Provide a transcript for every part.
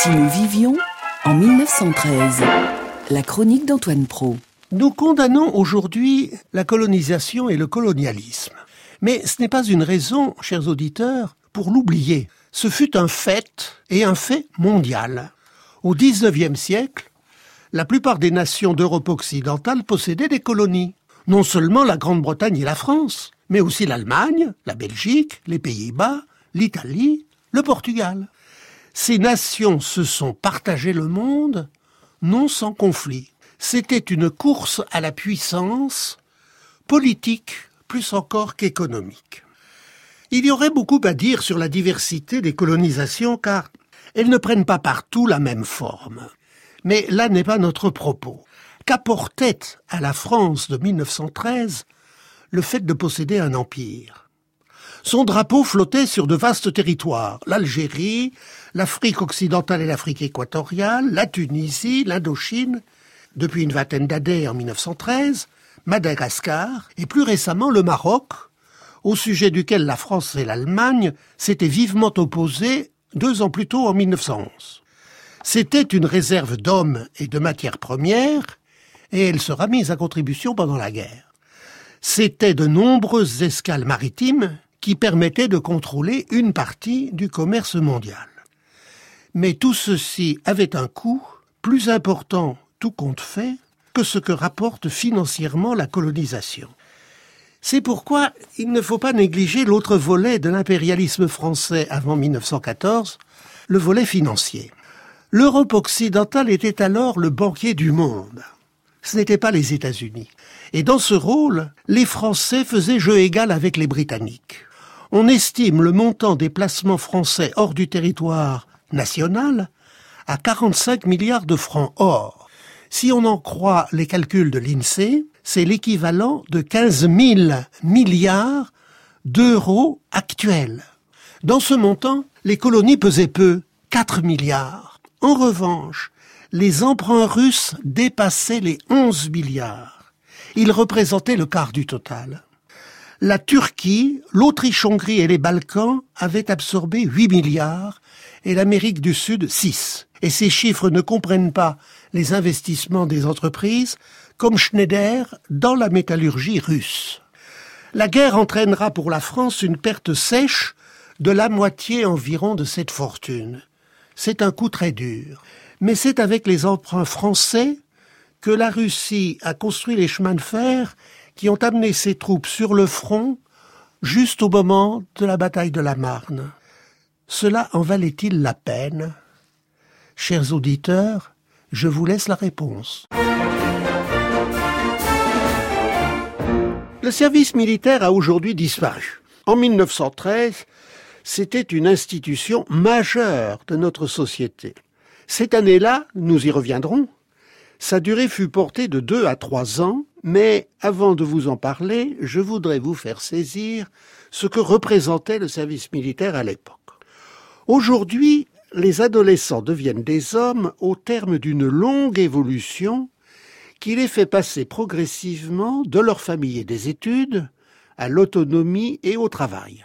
Si nous vivions en 1913, la chronique d'Antoine Pro. Nous condamnons aujourd'hui la colonisation et le colonialisme. Mais ce n'est pas une raison, chers auditeurs, pour l'oublier. Ce fut un fait et un fait mondial. Au XIXe siècle, la plupart des nations d'Europe occidentale possédaient des colonies. Non seulement la Grande-Bretagne et la France, mais aussi l'Allemagne, la Belgique, les Pays-Bas, l'Italie, le Portugal. Ces nations se sont partagées le monde, non sans conflit. C'était une course à la puissance, politique plus encore qu'économique. Il y aurait beaucoup à dire sur la diversité des colonisations car elles ne prennent pas partout la même forme. Mais là n'est pas notre propos. Qu'apportait à la France de 1913 le fait de posséder un empire? Son drapeau flottait sur de vastes territoires, l'Algérie, l'Afrique occidentale et l'Afrique équatoriale, la Tunisie, l'Indochine, depuis une vingtaine d'années en 1913, Madagascar et plus récemment le Maroc, au sujet duquel la France et l'Allemagne s'étaient vivement opposées deux ans plus tôt en 1911. C'était une réserve d'hommes et de matières premières, et elle sera mise à contribution pendant la guerre. C'étaient de nombreuses escales maritimes qui permettaient de contrôler une partie du commerce mondial. Mais tout ceci avait un coût plus important, tout compte fait, que ce que rapporte financièrement la colonisation. C'est pourquoi il ne faut pas négliger l'autre volet de l'impérialisme français avant 1914, le volet financier. L'Europe occidentale était alors le banquier du monde. Ce n'était pas les États-Unis. Et dans ce rôle, les Français faisaient jeu égal avec les Britanniques. On estime le montant des placements français hors du territoire national à 45 milliards de francs or. Si on en croit les calculs de l'INSEE, c'est l'équivalent de 15 000 milliards d'euros actuels. Dans ce montant, les colonies pesaient peu, 4 milliards. En revanche, les emprunts russes dépassaient les 11 milliards. Ils représentaient le quart du total. La Turquie, l'Autriche-Hongrie et les Balkans avaient absorbé 8 milliards et l'Amérique du Sud 6. Et ces chiffres ne comprennent pas les investissements des entreprises comme Schneider dans la métallurgie russe. La guerre entraînera pour la France une perte sèche de la moitié environ de cette fortune. C'est un coup très dur. Mais c'est avec les emprunts français que la Russie a construit les chemins de fer qui ont amené ses troupes sur le front juste au moment de la bataille de la Marne. Cela en valait-il la peine? Chers auditeurs, je vous laisse la réponse. Le service militaire a aujourd'hui disparu. En 1913, c'était une institution majeure de notre société. Cette année-là, nous y reviendrons, sa durée fut portée de deux à trois ans, mais avant de vous en parler, je voudrais vous faire saisir ce que représentait le service militaire à l'époque. Aujourd'hui, les adolescents deviennent des hommes au terme d'une longue évolution qui les fait passer progressivement de leur famille et des études à l'autonomie et au travail.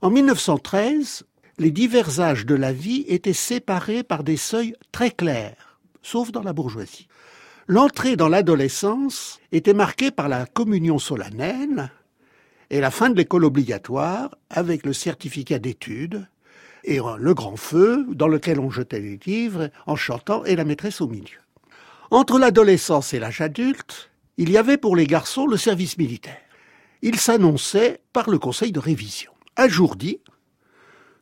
En 1913, les divers âges de la vie étaient séparés par des seuils très clairs, sauf dans la bourgeoisie. L'entrée dans l'adolescence était marquée par la communion solennelle et la fin de l'école obligatoire avec le certificat d'études et le grand feu dans lequel on jetait les livres en chantant et la maîtresse au milieu. Entre l'adolescence et l'âge adulte, il y avait pour les garçons le service militaire. Il s'annonçait par le conseil de révision. Un jour dit,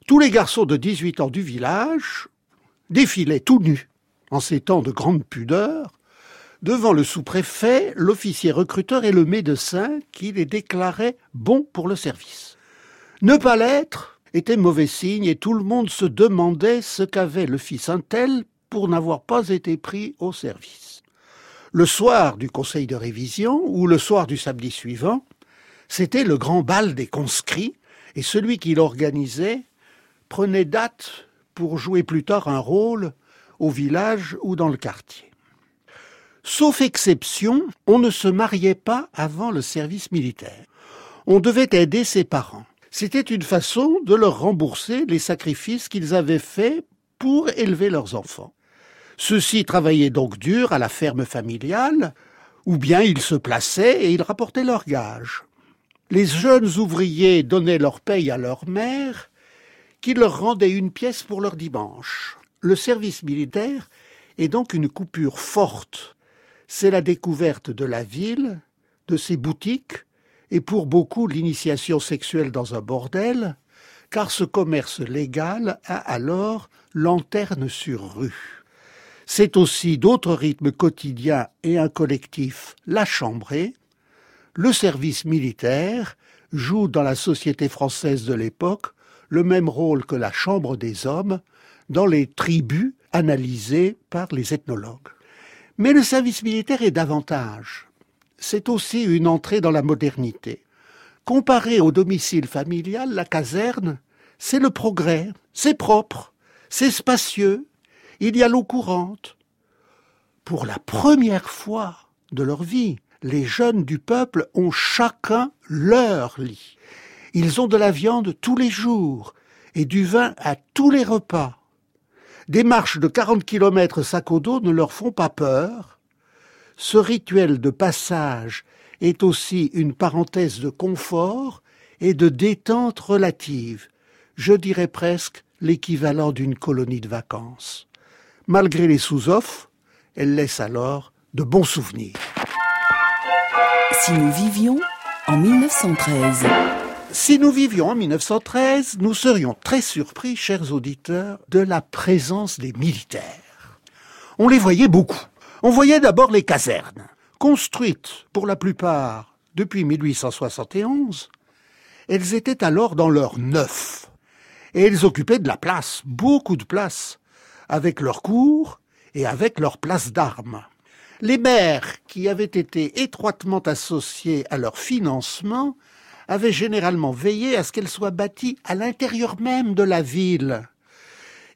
tous les garçons de 18 ans du village défilaient tout nus, en ces temps de grande pudeur, devant le sous-préfet, l'officier recruteur et le médecin qui les déclaraient bons pour le service. Ne pas l'être était mauvais signe et tout le monde se demandait ce qu'avait le fils un tel pour n'avoir pas été pris au service. Le soir du conseil de révision ou le soir du samedi suivant, c'était le grand bal des conscrits et celui qui l'organisait prenait date pour jouer plus tard un rôle au village ou dans le quartier. Sauf exception, on ne se mariait pas avant le service militaire. On devait aider ses parents. C'était une façon de leur rembourser les sacrifices qu'ils avaient faits pour élever leurs enfants. Ceux-ci travaillaient donc dur à la ferme familiale, ou bien ils se plaçaient et ils rapportaient leurs gages. Les jeunes ouvriers donnaient leur paye à leur mère, qui leur rendait une pièce pour leur dimanche. Le service militaire est donc une coupure forte. C'est la découverte de la ville, de ses boutiques, et pour beaucoup l'initiation sexuelle dans un bordel, car ce commerce légal a alors lanterne sur rue. C'est aussi d'autres rythmes quotidiens et un collectif, la chambrée, le service militaire joue dans la société française de l'époque le même rôle que la chambre des hommes dans les tribus analysées par les ethnologues. Mais le service militaire est davantage. C'est aussi une entrée dans la modernité. Comparé au domicile familial, la caserne, c'est le progrès, c'est propre, c'est spacieux, il y a l'eau courante. Pour la première fois de leur vie, les jeunes du peuple ont chacun leur lit. Ils ont de la viande tous les jours et du vin à tous les repas. Des marches de 40 kilomètres sac au dos ne leur font pas peur. Ce rituel de passage est aussi une parenthèse de confort et de détente relative, je dirais presque l'équivalent d'une colonie de vacances. Malgré les sous-offres, elle laisse alors de bons souvenirs. Si nous vivions en 1913. Si nous vivions en 1913, nous serions très surpris, chers auditeurs, de la présence des militaires. On les voyait beaucoup. On voyait d'abord les casernes, construites pour la plupart depuis 1871. Elles étaient alors dans leur neuf. Et elles occupaient de la place, beaucoup de place, avec leurs cours et avec leurs places d'armes. Les maires qui avaient été étroitement associés à leur financement avaient généralement veillé à ce qu'elles soient bâties à l'intérieur même de la ville.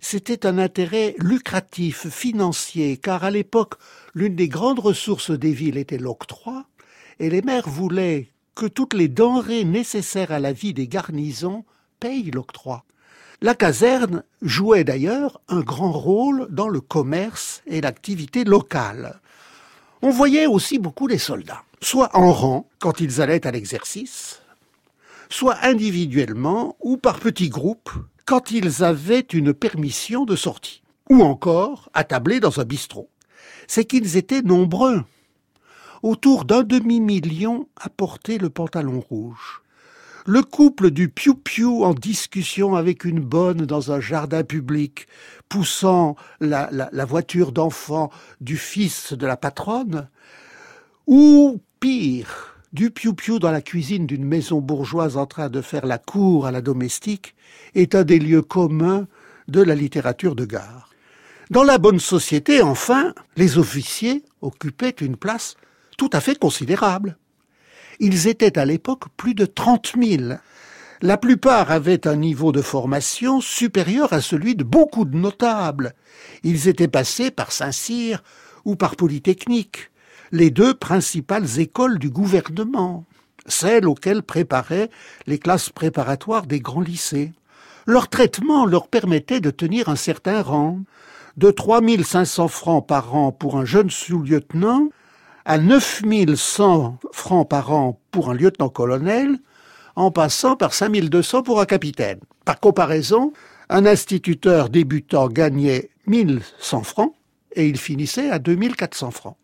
C'était un intérêt lucratif, financier, car à l'époque, l'une des grandes ressources des villes était l'octroi, et les maires voulaient que toutes les denrées nécessaires à la vie des garnisons payent l'octroi. La caserne jouait d'ailleurs un grand rôle dans le commerce et l'activité locale. On voyait aussi beaucoup les soldats, soit en rang quand ils allaient à l'exercice, soit individuellement ou par petits groupes quand ils avaient une permission de sortie, ou encore attablés dans un bistrot. C'est qu'ils étaient nombreux. Autour d'un demi-million à porter le pantalon rouge. Le couple du piou-piou en discussion avec une bonne dans un jardin public, poussant la, la, voiture d'enfant du fils de la patronne, ou pire, du piou-piou dans la cuisine d'une maison bourgeoise en train de faire la cour à la domestique, est un des lieux communs de la littérature de gare. Dans la bonne société, enfin, les officiers occupaient une place tout à fait considérable. Ils étaient à l'époque plus de trente mille. La plupart avaient un niveau de formation supérieur à celui de beaucoup de notables. Ils étaient passés par Saint-Cyr ou par Polytechnique, les deux principales écoles du gouvernement, celles auxquelles préparaient les classes préparatoires des grands lycées. Leur traitement leur permettait de tenir un certain rang, de 3500 francs par an pour un jeune sous-lieutenant à 9100 francs par an pour un lieutenant-colonel, en passant par 5200 pour un capitaine. Par comparaison, un instituteur débutant gagnait 1100 francs et il finissait à 2400 francs.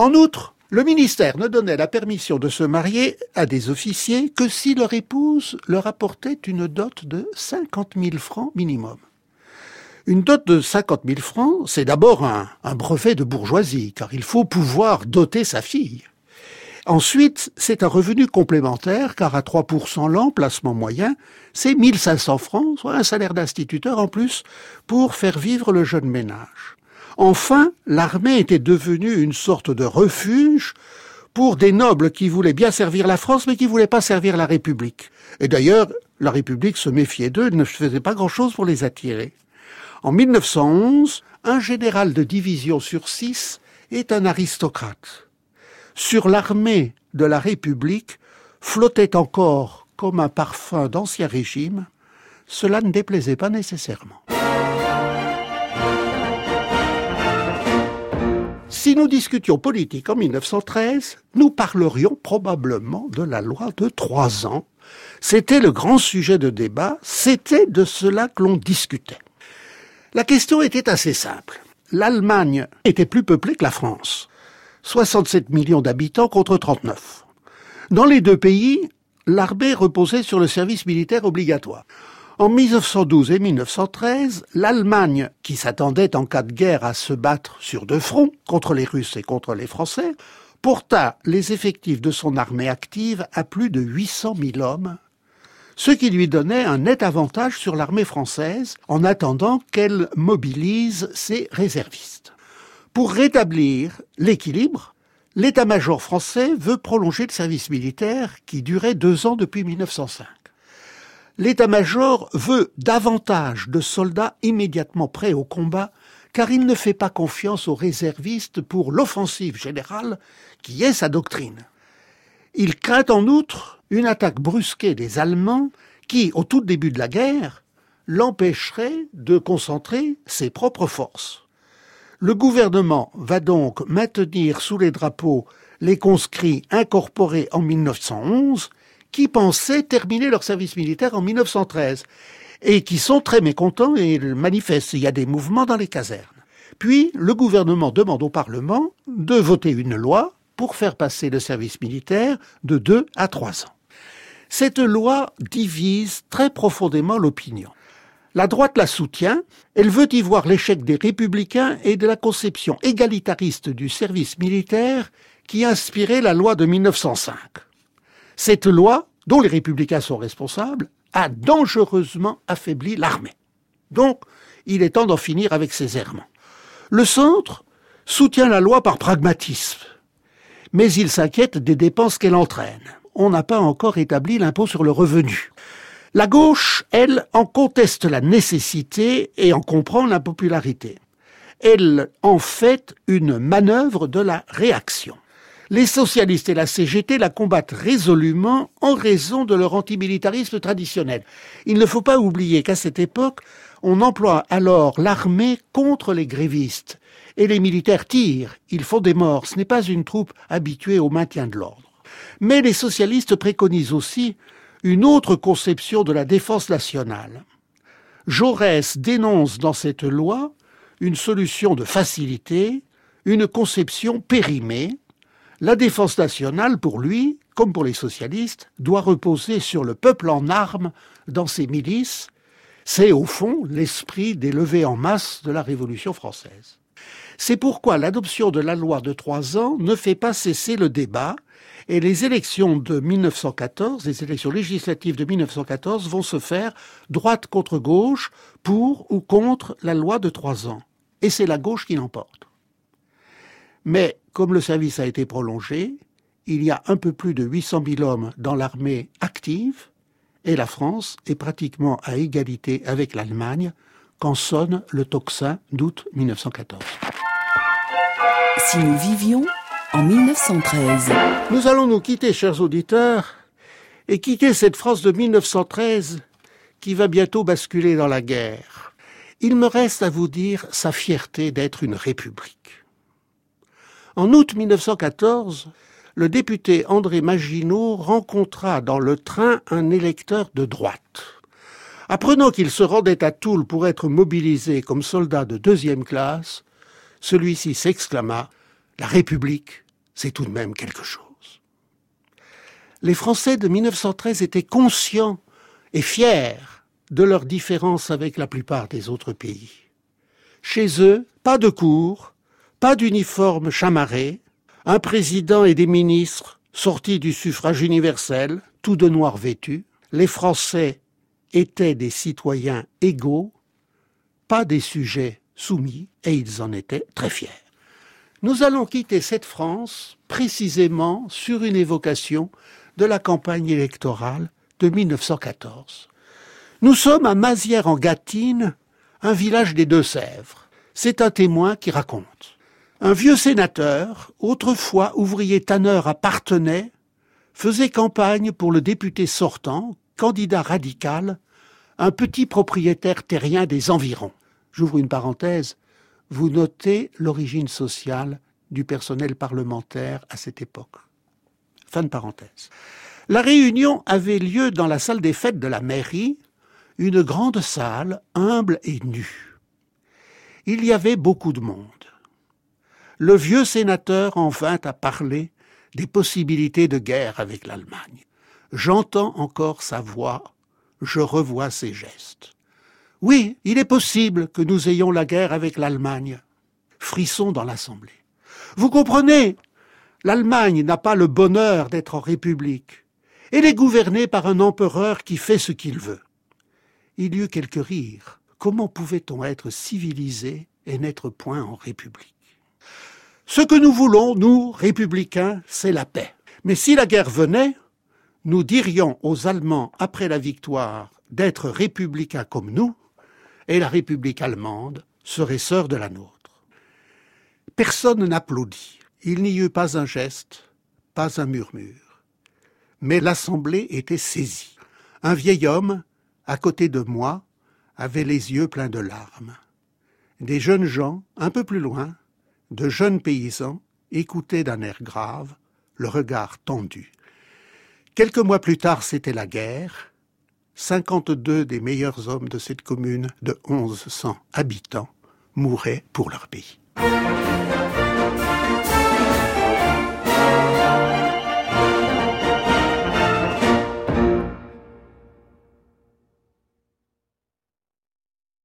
En outre, le ministère ne donnait la permission de se marier à des officiers que si leur épouse leur apportait une dot de 50 000 francs minimum. Une dot de 50 000 francs, c'est d'abord un, brevet de bourgeoisie, car il faut pouvoir doter sa fille. Ensuite, c'est un revenu complémentaire, car à 3% l'an, placement moyen, c'est 1500 francs, soit un salaire d'instituteur en plus, pour faire vivre le jeune ménage. Enfin, l'armée était devenue une sorte de refuge pour des nobles qui voulaient bien servir la France, mais qui voulaient pas servir la République. Et d'ailleurs, la République se méfiait d'eux, ne faisait pas grand-chose pour les attirer. En 1911, un général de division sur six est un aristocrate. Sur l'armée de la République flottait encore comme un parfum d'ancien régime, cela ne déplaisait pas nécessairement. Si nous discutions politique en 1913, nous parlerions probablement de la loi de trois ans. C'était le grand sujet de débat, c'était de cela que l'on discutait. La question était assez simple. L'Allemagne était plus peuplée que la France. 67 millions d'habitants contre 39. Dans les deux pays, l'armée reposait sur le service militaire obligatoire. En 1912 et 1913, l'Allemagne, qui s'attendait en cas de guerre à se battre sur deux fronts, contre les Russes et contre les Français, porta les effectifs de son armée active à plus de 800 000 hommes, ce qui lui donnait un net avantage sur l'armée française en attendant qu'elle mobilise ses réservistes. Pour rétablir l'équilibre, l'état-major français veut prolonger le service militaire qui durait deux ans depuis 1905 l'état-major veut davantage de soldats immédiatement prêts au combat, car il ne fait pas confiance aux réservistes pour l'offensive générale, qui est sa doctrine. Il craint en outre une attaque brusquée des Allemands qui, au tout début de la guerre, l'empêcherait de concentrer ses propres forces. Le gouvernement va donc maintenir sous les drapeaux les conscrits incorporés en 1911 qui pensaient terminer leur service militaire en 1913 et qui sont très mécontents et manifestent. Il y a des mouvements dans les casernes. Puis le gouvernement demande au Parlement de voter une loi pour faire passer le service militaire de deux à trois ans. Cette loi divise très profondément l'opinion. La droite la soutient, elle veut y voir l'échec des républicains et de la conception égalitariste du service militaire qui inspirait la loi de 1905. Cette loi, dont les républicains sont responsables, a dangereusement affaibli l'armée. Donc, il est temps d'en finir avec ces errements. Le centre soutient la loi par pragmatisme, mais il s'inquiète des dépenses qu'elle entraîne. On n'a pas encore établi l'impôt sur le revenu. La gauche, elle, en conteste la nécessité et en comprend l'impopularité. Elle en fait une manœuvre de la réaction les socialistes et la CGT la combattent résolument en raison de leur antimilitarisme traditionnel. Il ne faut pas oublier qu'à cette époque, on emploie alors l'armée contre les grévistes. Et les militaires tirent, ils font des morts. Ce n'est pas une troupe habituée au maintien de l'ordre. Mais les socialistes préconisent aussi une autre conception de la défense nationale. Jaurès dénonce dans cette loi une solution de facilité, une conception périmée, la défense nationale, pour lui, comme pour les socialistes, doit reposer sur le peuple en armes dans ses milices. C'est au fond l'esprit des levées en masse de la Révolution française. C'est pourquoi l'adoption de la loi de trois ans ne fait pas cesser le débat et les élections de 1914, les élections législatives de 1914 vont se faire droite contre gauche pour ou contre la loi de trois ans. Et c'est la gauche qui l'emporte. Mais comme le service a été prolongé, il y a un peu plus de 800 000 hommes dans l'armée active et la France est pratiquement à égalité avec l'Allemagne quand sonne le tocsin d'août 1914. Si nous vivions en 1913. Nous allons nous quitter, chers auditeurs, et quitter cette France de 1913 qui va bientôt basculer dans la guerre. Il me reste à vous dire sa fierté d'être une république. En août 1914, le député André Maginot rencontra dans le train un électeur de droite. Apprenant qu'il se rendait à Toul pour être mobilisé comme soldat de deuxième classe, celui-ci s'exclama La République, c'est tout de même quelque chose. Les Français de 1913 étaient conscients et fiers de leur différence avec la plupart des autres pays. Chez eux, pas de cours, pas d'uniforme chamarré, un président et des ministres sortis du suffrage universel, tout de noir vêtus. Les Français étaient des citoyens égaux, pas des sujets soumis, et ils en étaient très fiers. Nous allons quitter cette France précisément sur une évocation de la campagne électorale de 1914. Nous sommes à Mazières en Gâtine, un village des Deux-Sèvres. C'est un témoin qui raconte. Un vieux sénateur, autrefois ouvrier tanneur à Parthenay, faisait campagne pour le député sortant, candidat radical, un petit propriétaire terrien des environs. J'ouvre une parenthèse. Vous notez l'origine sociale du personnel parlementaire à cette époque. Fin de parenthèse. La réunion avait lieu dans la salle des fêtes de la mairie, une grande salle, humble et nue. Il y avait beaucoup de monde. Le vieux sénateur en vint à parler des possibilités de guerre avec l'Allemagne. J'entends encore sa voix, je revois ses gestes. Oui, il est possible que nous ayons la guerre avec l'Allemagne. Frisson dans l'Assemblée. Vous comprenez L'Allemagne n'a pas le bonheur d'être en République. Elle est gouvernée par un empereur qui fait ce qu'il veut. Il y eut quelques rires. Comment pouvait-on être civilisé et n'être point en République? Ce que nous voulons, nous, républicains, c'est la paix. Mais si la guerre venait, nous dirions aux Allemands après la victoire d'être républicains comme nous, et la République allemande serait sœur de la nôtre. Personne n'applaudit. Il n'y eut pas un geste, pas un murmure. Mais l'assemblée était saisie. Un vieil homme, à côté de moi, avait les yeux pleins de larmes. Des jeunes gens, un peu plus loin, de jeunes paysans, écoutaient d'un air grave, le regard tendu. Quelques mois plus tard, c'était la guerre. 52 des meilleurs hommes de cette commune de 1100 habitants mouraient pour leur pays.